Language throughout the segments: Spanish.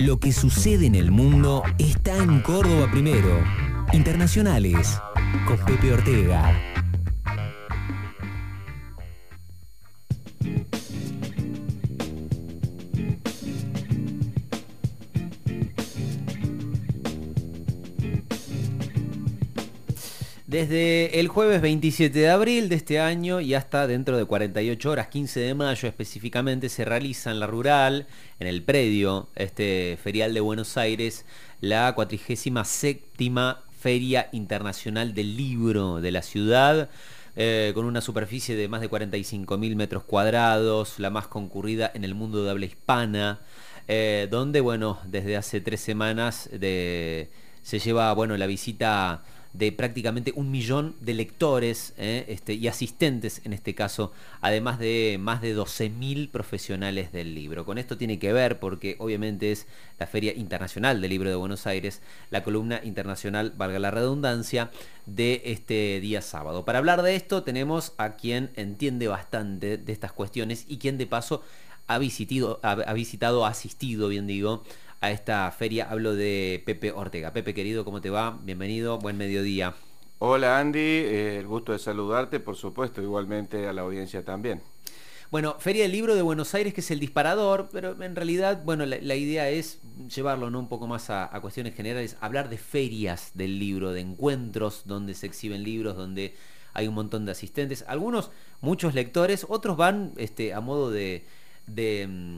Lo que sucede en el mundo está en Córdoba primero. Internacionales con Pepe Ortega. Desde el jueves 27 de abril de este año y hasta dentro de 48 horas, 15 de mayo específicamente, se realiza en la rural, en el predio, este ferial de Buenos Aires, la 47 Feria Internacional del Libro de la ciudad. Eh, con una superficie de más de 45.000 metros cuadrados, la más concurrida en el mundo de habla hispana, eh, donde, bueno, desde hace tres semanas se lleva, bueno, la visita de prácticamente un millón de lectores eh, este, y asistentes en este caso, además de más de 12.000 profesionales del libro. Con esto tiene que ver porque obviamente es la Feria Internacional del Libro de Buenos Aires, la columna internacional, valga la redundancia, de este día sábado. Para hablar de esto tenemos a quien entiende bastante de estas cuestiones y quien de paso ha visitado, ha visitado, ha asistido, bien digo, a esta feria. Hablo de Pepe Ortega. Pepe querido, ¿cómo te va? Bienvenido, buen mediodía. Hola Andy, eh, el gusto de saludarte, por supuesto, igualmente a la audiencia también. Bueno, Feria del Libro de Buenos Aires, que es el disparador, pero en realidad, bueno, la, idea es llevarlo ¿no? un poco más a, cuestiones generales, hablar de ferias del libro, de encuentros donde se exhiben libros, donde hay un montón de asistentes, algunos, muchos lectores, otros van este, a modo de, de mm,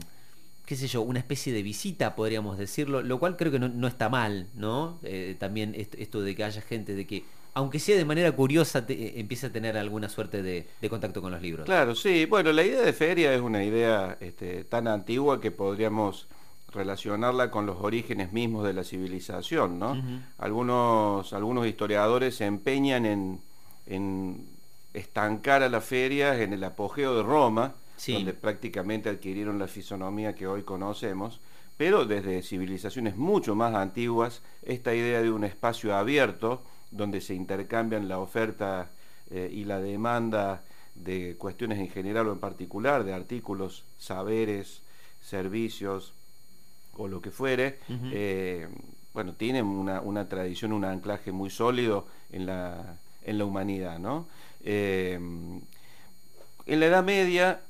qué sé yo, una especie de visita, podríamos decirlo, lo cual creo que no, está mal, ¿no? Eh, también esto, de que haya gente de que, aunque sea de manera curiosa, te, empiece a tener alguna suerte de, contacto con los libros. Claro, sí. Bueno, la idea de feria es una idea este, tan antigua que podríamos relacionarla con los orígenes mismos de la civilización, ¿no? algunos, algunos historiadores se empeñan en, en estancar a las ferias en el apogeo de Roma, donde prácticamente adquirieron la fisonomía que hoy conocemos, pero desde civilizaciones mucho más antiguas, esta idea de un espacio abierto, donde se intercambian la oferta eh, y la demanda de cuestiones en general o en particular, de artículos, saberes, servicios o lo que fuere, eh, bueno, tienen una, tradición, un anclaje muy sólido en la, en la humanidad, ¿no? Eh, en la Edad Media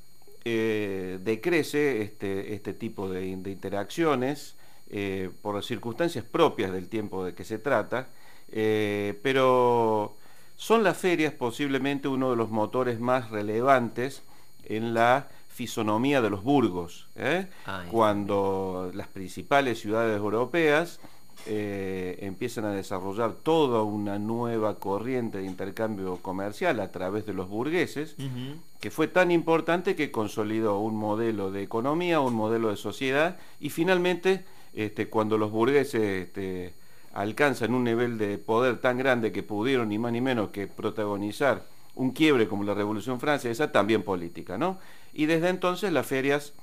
eh, decrece este, este tipo de, interacciones eh, por las circunstancias propias del tiempo de que se trata, eh, pero son las ferias posiblemente uno de los motores más relevantes en la fisonomía de los burgos, cuando las principales ciudades europeas eh, empiezan a desarrollar toda una nueva corriente de intercambio comercial a través de los burgueses, que fue tan importante que consolidó un modelo de economía, un modelo de sociedad, y finalmente, este, cuando los burgueses este, alcanzan un nivel de poder tan grande que pudieron ni más ni menos que protagonizar un quiebre como la Revolución Francesa, también política, ¿no? Y desde entonces las ferias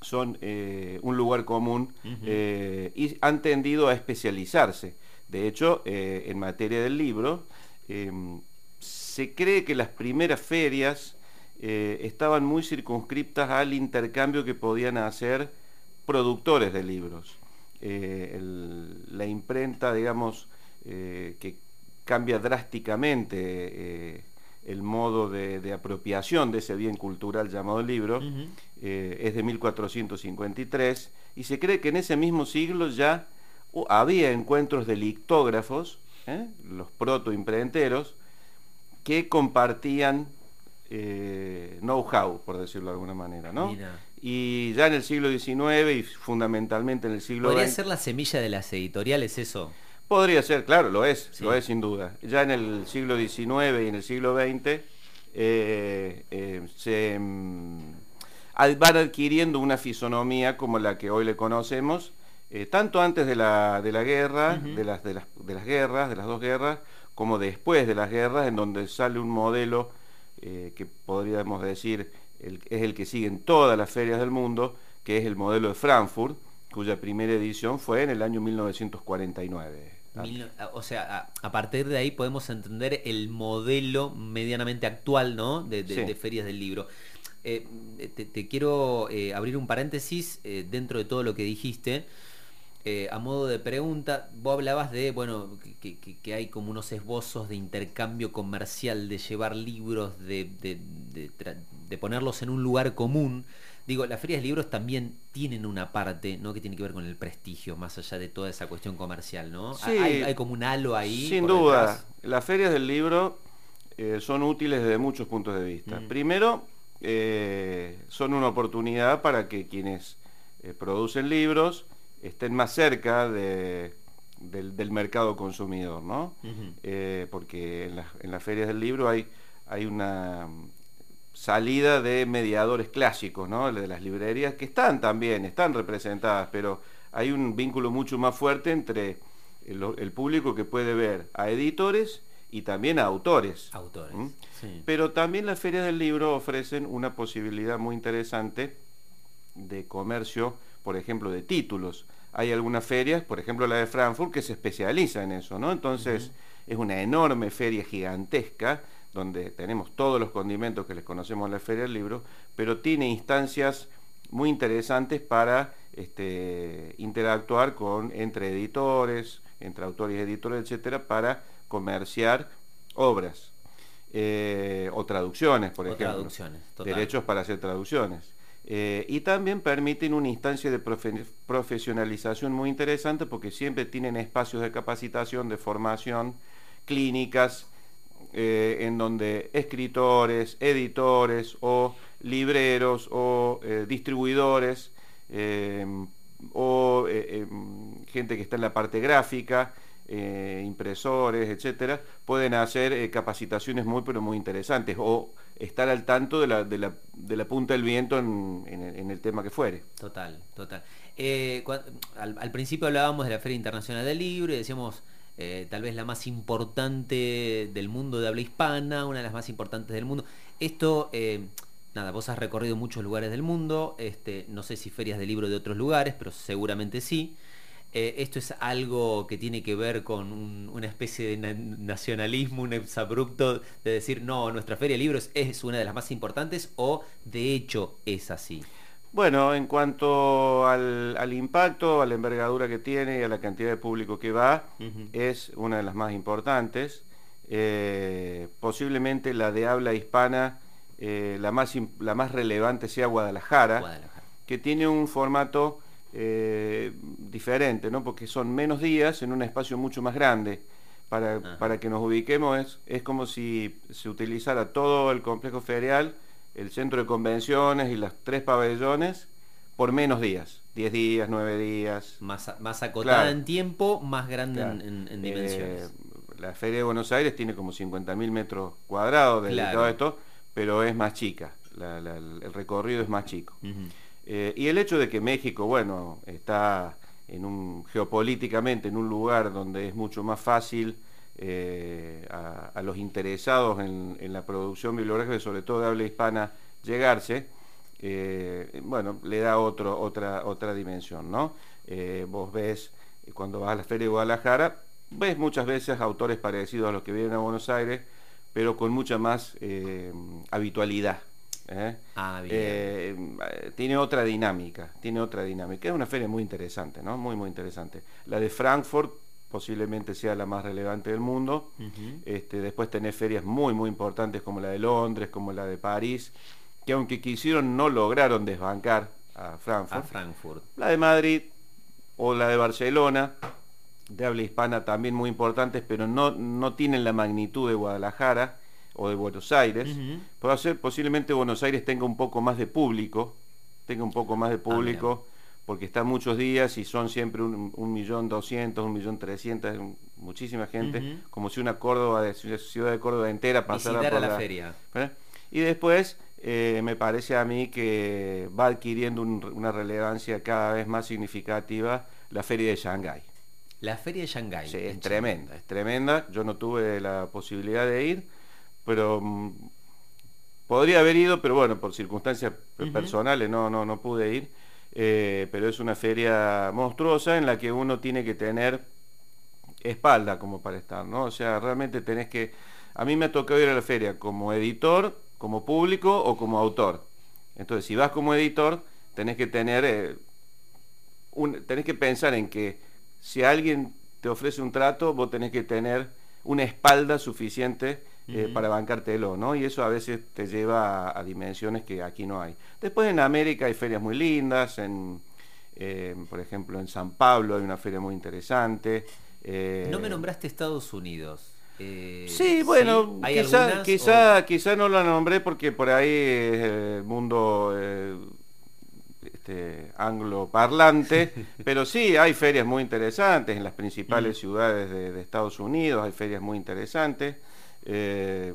son eh, un lugar común eh, y han tendido a especializarse. De hecho, eh, en materia del libro, em, se cree que las primeras ferias estaban muy circunscriptas al intercambio que podían hacer productores de libros. la imprenta, digamos, que cambia drásticamente el modo de, apropiación de ese bien cultural llamado libro, eh, es de 1453, y se cree que en ese mismo siglo ya había encuentros de lictógrafos, ¿eh? los protoimprenteros, que compartían eh, know-how, por decirlo de alguna manera, ¿no? Y ya en el siglo XIX y fundamentalmente en el siglo ¿Podría ser la semilla de las editoriales eso? Podría ser, claro, lo es, lo es sin duda. Ya en el siglo XIX y en el siglo XX eh, eh, se mm, van adquiriendo una fisonomía como la que hoy le conocemos, eh, tanto antes de la, de la guerra, de, las, de, las, de las guerras, de las dos guerras, como después de las guerras, en donde sale un modelo que podríamos decir es el que sigue en todas las ferias del mundo, que es el modelo de Frankfurt, cuya primera edición fue en el año 1949. O sea, a, partir de ahí podemos entender el modelo medianamente actual ¿no? de, ferias del libro. Eh, te, quiero eh, abrir un paréntesis eh, dentro de todo lo que dijiste, a modo de pregunta, vos hablabas de, bueno, que, hay como unos esbozos de intercambio comercial, de llevar libros, de, de, ponerlos en un lugar común. Digo, las ferias de libros también tienen una parte, ¿no? Que tiene que ver con el prestigio, más allá de toda esa cuestión comercial, ¿no? Sí, hay, como un halo ahí. Sin duda. Las ferias del libro eh, son útiles desde muchos puntos de vista. Mm. Primero, eh, son una oportunidad para que quienes producen libros estén más cerca del, mercado consumidor, ¿no? Eh, porque en, las ferias del libro hay, hay una salida de mediadores clásicos, ¿no? De las librerías, que están también, están representadas, pero hay un vínculo mucho más fuerte entre el, público que puede ver a editores y también a autores. Autores. Pero también las ferias del libro ofrecen una posibilidad muy interesante de comercio, por ejemplo, de títulos hay algunas ferias, por ejemplo la de Frankfurt, que se especializa en eso, ¿no? Entonces es una enorme feria gigantesca, donde tenemos todos los condimentos que les conocemos en la Feria del Libro, pero tiene instancias muy interesantes para este, interactuar con entre editores, entre autores y editores, etcétera, para comerciar obras eh, o traducciones, por ejemplo. Traducciones, Derechos para hacer traducciones. Eh, y también permiten una instancia de profesionalización muy interesante porque siempre tienen espacios de capacitación, de formación, clínicas, eh, en donde escritores, editores o libreros o eh, distribuidores o gente que está en la parte gráfica, impresores, etcétera, pueden hacer capacitaciones muy pero muy interesantes o estar al tanto de la, de la, de la punta del viento en, en, el tema que fuere. Total, total. Eh, al, principio hablábamos de la Feria Internacional del Libro y decíamos eh, tal vez la más importante del mundo de habla hispana, una de las más importantes del mundo. Esto, eh, nada, vos has recorrido muchos lugares del mundo, este, no sé si ferias de libro de otros lugares, pero seguramente sí. Eh, esto es algo que tiene que ver con una especie de nacionalismo, un exabrupto de decir, no, nuestra Feria de Libros es una de las más importantes o de hecho es así. Bueno, en cuanto al, impacto, a la envergadura que tiene y a la cantidad de público que va, es una de las más importantes. Eh, posiblemente la de habla hispana, eh, la, más, la más relevante sea Guadalajara, que tiene un formato eh, diferente, ¿no? porque son menos días en un espacio mucho más grande. Para, para que nos ubiquemos, es, es como si se utilizara todo el complejo ferial, el centro de convenciones y las tres pabellones por menos días, 10 días, 9 días. Más, más acotada en tiempo, más grande en, dimensiones. Eh, la Feria de Buenos Aires tiene como 50.000 metros cuadrados dedicado a esto, pero es más chica, el recorrido es más chico. Eh, y el hecho de que México, bueno, está en un, geopolíticamente en un lugar donde es mucho más fácil eh, a, los interesados en, la producción bibliográfica, sobre todo de habla hispana, llegarse, eh, bueno, le da otro, otra, otra dimensión, ¿no? vos ves, cuando vas a la Feria de Guadalajara, ves muchas veces autores parecidos a los que vienen a Buenos Aires, pero con mucha más habitualidad. ¿eh? Ah, eh, tiene otra dinámica, tiene otra dinámica. Es una feria muy interesante, ¿no? Muy, muy interesante. La de Frankfurt posiblemente sea la más relevante del mundo. este, después tenés ferias muy, muy importantes como la de Londres, como la de París, que aunque quisieron no lograron desbancar a Frankfurt. A Frankfurt. La de Madrid o la de Barcelona, de habla hispana también muy importantes, pero no, no tienen la magnitud de Guadalajara o de Buenos Aires. Puede ser posiblemente Buenos Aires tenga un poco más de público, tenga un poco más de ah, público, porque está muchos días y son siempre un, millón doscientos, un millón trescientos, muchísima gente, como si una Córdoba, de, ciudad de Córdoba entera pasara por la, feria. ¿eh? Y después eh, me parece a mí que va adquiriendo una relevancia cada vez más significativa la feria de Shanghái. La feria de Shanghái. Sí, es tremenda, es tremenda. Yo no tuve la posibilidad de ir pero mm, podría haber ido, pero bueno, por circunstancias personales no, no, no pude ir. Eh, pero es una feria monstruosa en la que uno tiene que tener espalda como para estar, ¿no? O sea, realmente tenés que... A mí me ha tocado ir a la feria como editor, como público o como autor. Entonces, si vas como editor, tenés que tener eh, tenés que pensar en que si alguien te ofrece un trato, vos tenés que tener una espalda suficiente eh, para bancártelo, ¿no? Y eso a veces te lleva a, dimensiones que aquí no hay. Después en América hay ferias muy lindas, en, eh, por ejemplo en San Pablo hay una feria muy interesante. Eh, no me nombraste Estados Unidos. sí, bueno, quizá, quizá, quizá, no lo nombré porque por ahí es el mundo este, angloparlante, pero sí, hay ferias muy interesantes en las principales ciudades de, Estados Unidos, hay ferias muy interesantes. Eh,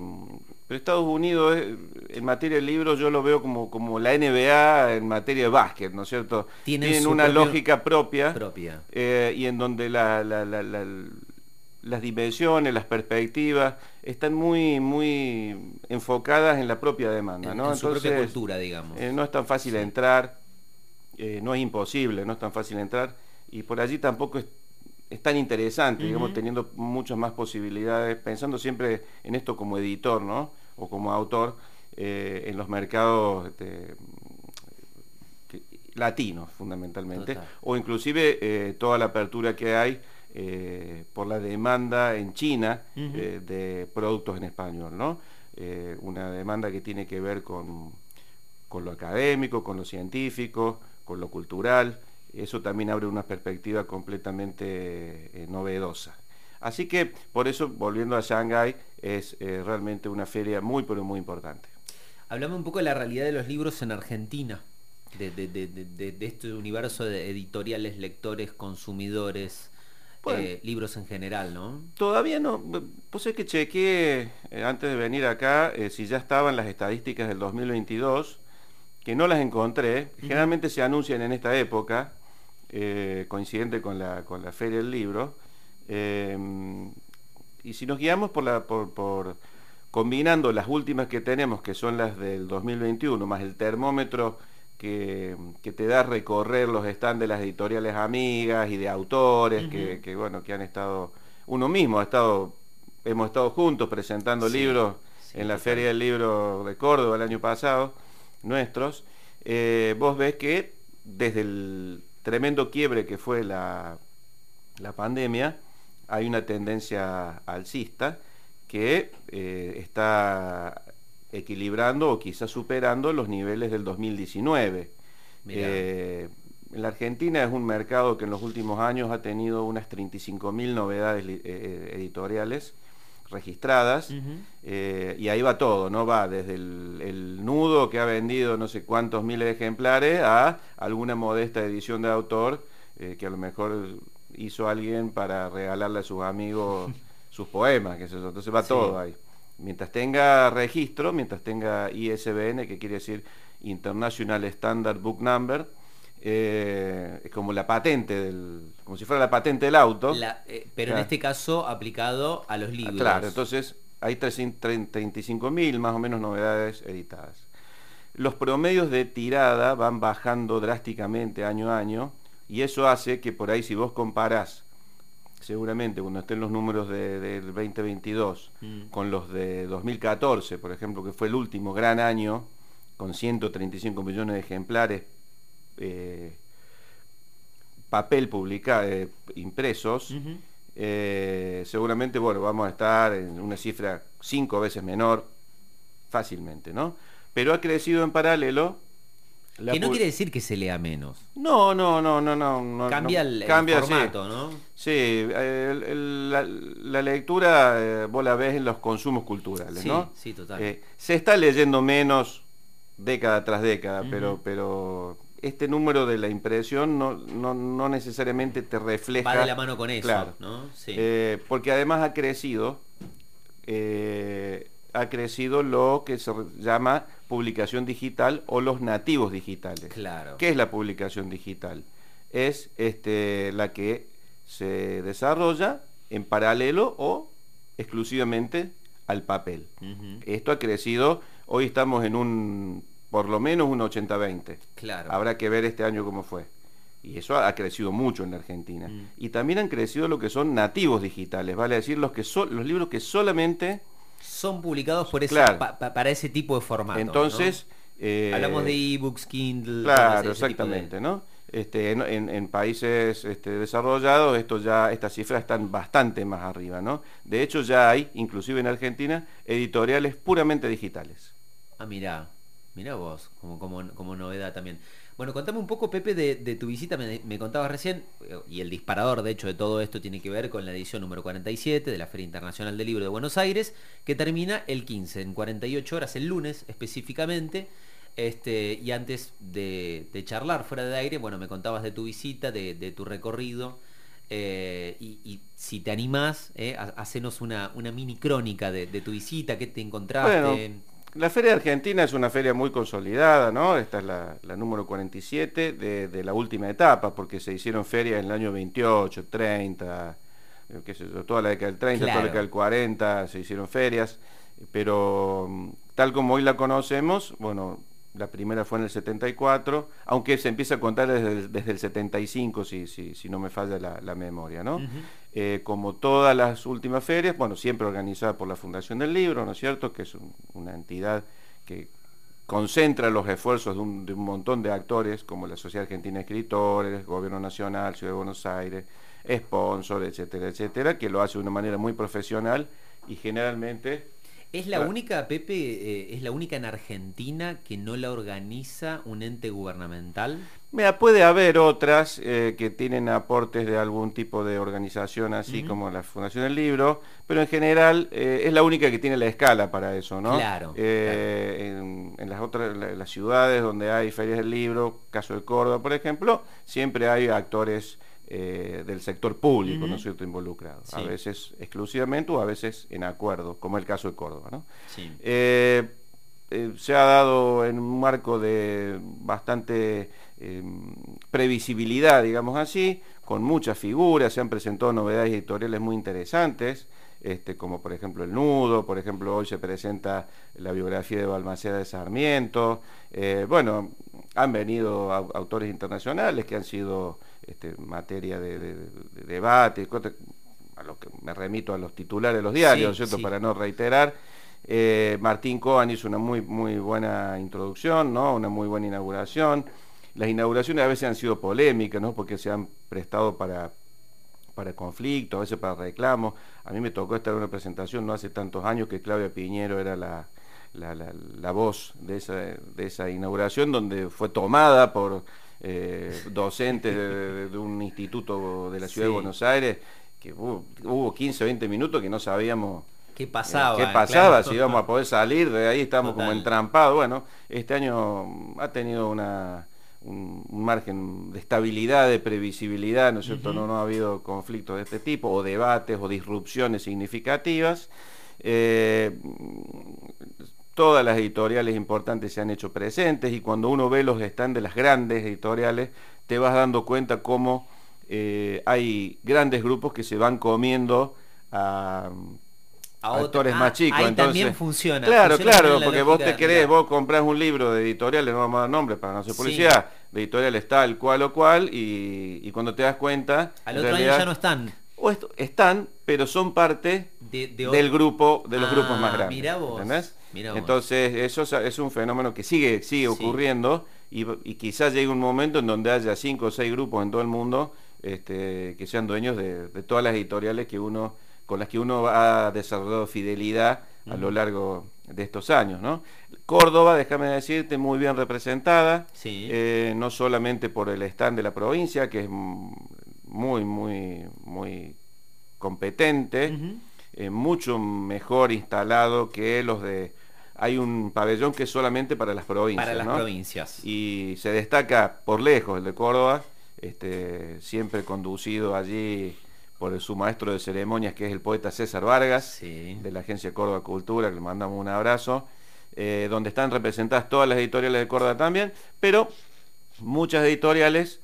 pero Estados Unidos, eh, en materia de libros, yo lo veo como, como la NBA en materia de básquet, ¿no es cierto? Tienen, una lógica propia, propia. Eh, y en donde las dimensiones, las perspectivas están muy, muy enfocadas en la propia demanda, ¿no? En, su propia cultura, digamos. no es tan fácil entrar. No es imposible, no es tan fácil entrar y por allí tampoco es, tan interesante, digamos, teniendo muchas más posibilidades, pensando siempre en esto como editor, ¿no? O como autor, eh, en los mercados este, latinos, fundamentalmente, o inclusive eh, toda la apertura que hay por la demanda en China de productos en español, ¿no? una demanda que tiene que ver con, con lo académico, con lo científico, con lo cultural, eso también abre una perspectiva completamente eh, novedosa. Así que por eso, volviendo a Shanghái, es eh, realmente una feria muy, pero muy importante. Hablame un poco de la realidad de los libros en Argentina, de, este universo de editoriales, lectores, consumidores, eh, libros en general, ¿no? Todavía no. Pues es que chequeé antes de venir acá si ya estaban las estadísticas del 2022 que no las encontré, generalmente se anuncian en esta época, eh, coincidente con la, con la Feria del Libro, eh, y si nos guiamos por, la, por, por, combinando las últimas que tenemos, que son las del 2021, más el termómetro que, te da recorrer los stands de las editoriales amigas y de autores que, bueno, que han estado, uno mismo ha estado, hemos estado juntos presentando libros en la Feria del Libro de Córdoba el año pasado, nuestros, eh, vos ves que desde el tremendo quiebre que fue la, la pandemia, hay una tendencia alcista que eh, está equilibrando o quizás superando los niveles del 2019. Eh, la Argentina es un mercado que en los últimos años ha tenido unas 35.000 novedades editoriales registradas eh, y ahí va todo, ¿no? Va desde el, nudo que ha vendido no sé cuántos miles de ejemplares a alguna modesta edición de autor eh, que a lo mejor hizo alguien para regalarle a sus amigos sus poemas, que eso. Entonces va todo ahí. Mientras tenga registro, mientras tenga ISBN, que quiere decir International Standard Book Number, eh, es como la patente del, como si fuera la patente del auto. Eh, pero en este caso aplicado a los ah, libros. Claro, entonces hay 35.000 más o menos novedades editadas. Los promedios de tirada van bajando drásticamente año a año y eso hace que por ahí si vos comparás seguramente cuando estén los números del 2022 mm. con los de 2014, por ejemplo, que fue el último gran año con 135 millones de ejemplares eh, papel publicado, eh, impresos, eh, seguramente, bueno, vamos a estar en una cifra cinco veces menor fácilmente, ¿no? Pero ha crecido en paralelo. que no quiere decir que se lea menos. No, no, no, no, no. Cambia, el, formato, ¿no? Sí, la, lectura vos la ves en los consumos culturales, ¿no? Sí, total. se está leyendo menos década tras década, pero, pero este número de la impresión no, no, necesariamente te refleja... Va de la mano con eso, ¿no? Eh, porque además ha crecido, eh, ha crecido lo que se llama publicación digital o los nativos digitales. Claro. ¿Qué es la publicación digital? Es este, la que se desarrolla en paralelo o exclusivamente al papel. Esto ha crecido, hoy estamos en un por lo menos un 80-20. Claro. Habrá que ver este año cómo fue. Y eso ha crecido mucho en la Argentina. Mm. Y también han crecido lo que son nativos digitales, vale decir, los, que son los libros que solamente... Son publicados por ese, para ese tipo de formato. Entonces... Eh, Hablamos de ebooks, Kindle. Claro, exactamente, ¿no? Este, en, países este, desarrollados esto ya, estas cifras están bastante más arriba, ¿no? De hecho ya hay, inclusive en Argentina, editoriales puramente digitales. Ah, mira, mira vos, como, como, novedad también. Bueno, contame un poco, Pepe, de, tu visita, me, contabas recién, y el disparador, de hecho, de todo esto tiene que ver con la edición número 47 de la Feria Internacional del Libro de Buenos Aires, que termina el 15, en 48 horas, el lunes específicamente. Este, y antes de, charlar fuera de aire, bueno, me contabas de tu visita, de, tu recorrido. Eh, y, si te animás, eh, hacenos una, mini crónica de, tu visita, qué te encontraste. La Feria Argentina es una feria muy consolidada, ¿no? Esta es la, número 47 de, la última etapa, porque se hicieron ferias en el año 28, 30, eh, qué sé yo, toda la década del 30, toda la década del 40, se hicieron ferias, pero mm, tal como hoy la conocemos, bueno, la primera fue en el 74, aunque se empieza a contar desde el, desde el 75, si, si, si, no me falla la, memoria, ¿no? Eh, como todas las últimas ferias, bueno, siempre organizada por la Fundación del Libro, ¿no es cierto?, que es una entidad que concentra los esfuerzos de un, de un, montón de actores, como la Sociedad Argentina de Escritores, Gobierno Nacional, Ciudad de Buenos Aires, sponsor, etcétera, etcétera, que lo hace de una manera muy profesional y generalmente ¿Es la única, Pepe, eh, es la única en Argentina que no la organiza un ente gubernamental? Mira, puede haber otras eh, que tienen aportes de algún tipo de organización, así como la Fundación del Libro, pero en general eh, es la única que tiene la escala para eso, ¿no? Claro. En, en, las otras las ciudades donde hay ferias del libro, caso de Córdoba, por ejemplo, siempre hay actores eh, del sector público, ¿no es cierto?, involucrado. A veces exclusivamente o a veces en acuerdo, como el caso de Córdoba, ¿no? Eh, eh, se ha dado en un marco de bastante previsibilidad, digamos así, con muchas figuras, se han presentado novedades editoriales muy interesantes, este, como por ejemplo El Nudo, por ejemplo hoy se presenta la biografía de Balmaceda de Sarmiento, bueno, han venido autores internacionales que han sido este, materia de, debate, a lo que me remito a los titulares de los diarios, ¿cierto? Para no reiterar. Eh, Martín Cohen hizo una muy, muy buena introducción, ¿no? Una muy buena inauguración. Las inauguraciones a veces han sido polémicas, ¿no? Porque se han prestado para, para conflictos, a veces para reclamos. A mí me tocó estar en una presentación no hace tantos años que Claudia Piñero era la, la, voz de esa, de esa inauguración, donde fue tomada por eh, docentes de, un instituto de la ciudad de Buenos Aires, que hubo, 15 o 20 minutos que no sabíamos qué pasaba, qué pasaba si íbamos a poder salir, de ahí estamos como entrampados. Bueno, este año ha tenido una, un, margen de estabilidad, de previsibilidad, ¿no es cierto? no, no ha habido conflictos de este tipo, o debates, o disrupciones significativas. Eh, todas las editoriales importantes se han hecho presentes y cuando uno ve los stands de las grandes editoriales, te vas dando cuenta cómo eh, hay grandes grupos que se van comiendo a, autores más ah, chicos. Ahí también funciona. Claro, claro, porque vos te querés, vos comprás un libro de editoriales, no vamos a dar nombre para no hacer publicidad, de editoriales tal, cual o cual, y, cuando te das cuenta... Al otro año ya no están. O están, pero son parte del grupo, de los grupos más ah, grandes. Mira vos. Entonces, eso es un fenómeno que sigue, sigue ocurriendo y, quizás llegue un momento en donde haya cinco o seis grupos en todo el mundo este, que sean dueños de, todas las editoriales que uno, con las que uno ha desarrollado fidelidad a lo largo de estos años. ¿no? Córdoba, déjame decirte, muy bien representada, eh, no solamente por el stand de la provincia, que es muy, muy, muy competente, eh, mucho mejor instalado que los de hay un pabellón que es solamente para las provincias. Para las provincias. Y se destaca por lejos el de Córdoba, este, siempre conducido allí por su maestro de ceremonias, que es el poeta César Vargas, de la Agencia Córdoba Cultura, que le mandamos un abrazo, eh, donde están representadas todas las editoriales de Córdoba también, pero muchas editoriales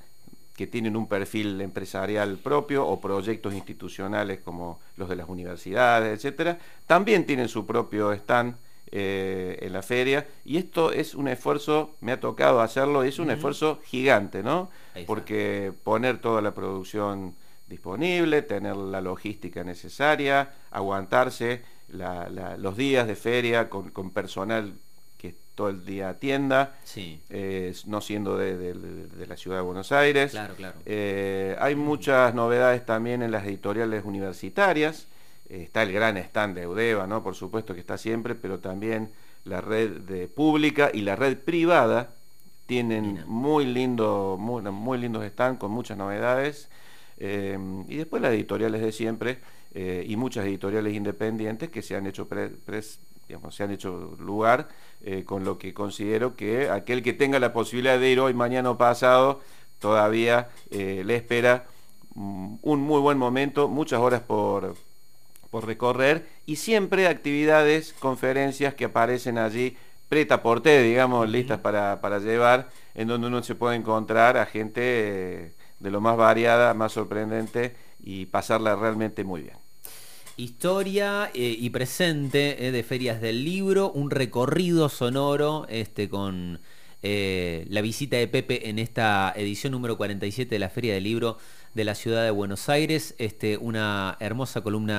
que tienen un perfil empresarial propio o proyectos institucionales como los de las universidades, etcétera, también tienen su propio stand eh, en la feria. Y esto es un esfuerzo, me ha tocado hacerlo, es un esfuerzo gigante, ¿no? Porque poner toda la producción disponible, tener la logística necesaria, aguantarse los días de feria con, personal que todo el día tienda, Sí. eh, no siendo de, de- de la ciudad de Buenos Aires. Claro, claro. Eh, hay muchas novedades también en las editoriales universitarias. Eh, está el gran stand de Eudeva, ¿no? Por supuesto que está siempre, pero también la red de pública y la red privada tienen muy lindo, muy, muy lindos stands con muchas novedades. Eh, y después las editoriales de siempre eh, y muchas editoriales independientes que se han hecho pre- pres- digamos, se han hecho lugar eh, con lo que considero que aquel que tenga la posibilidad de ir hoy, mañana o pasado, todavía le espera mm, un muy buen momento, muchas horas por, por recorrer y siempre actividades, conferencias que aparecen allí preta por té, digamos, listas para, para llevar, en donde uno se puede encontrar a gente eh, de lo más variada, más sorprendente y pasarla realmente muy bien. Historia eh, y presente eh, de ferias del libro, un recorrido sonoro este, con la visita de Pepe en esta edición número 47 de la Feria del Libro de la Ciudad de Buenos Aires, este, una hermosa columna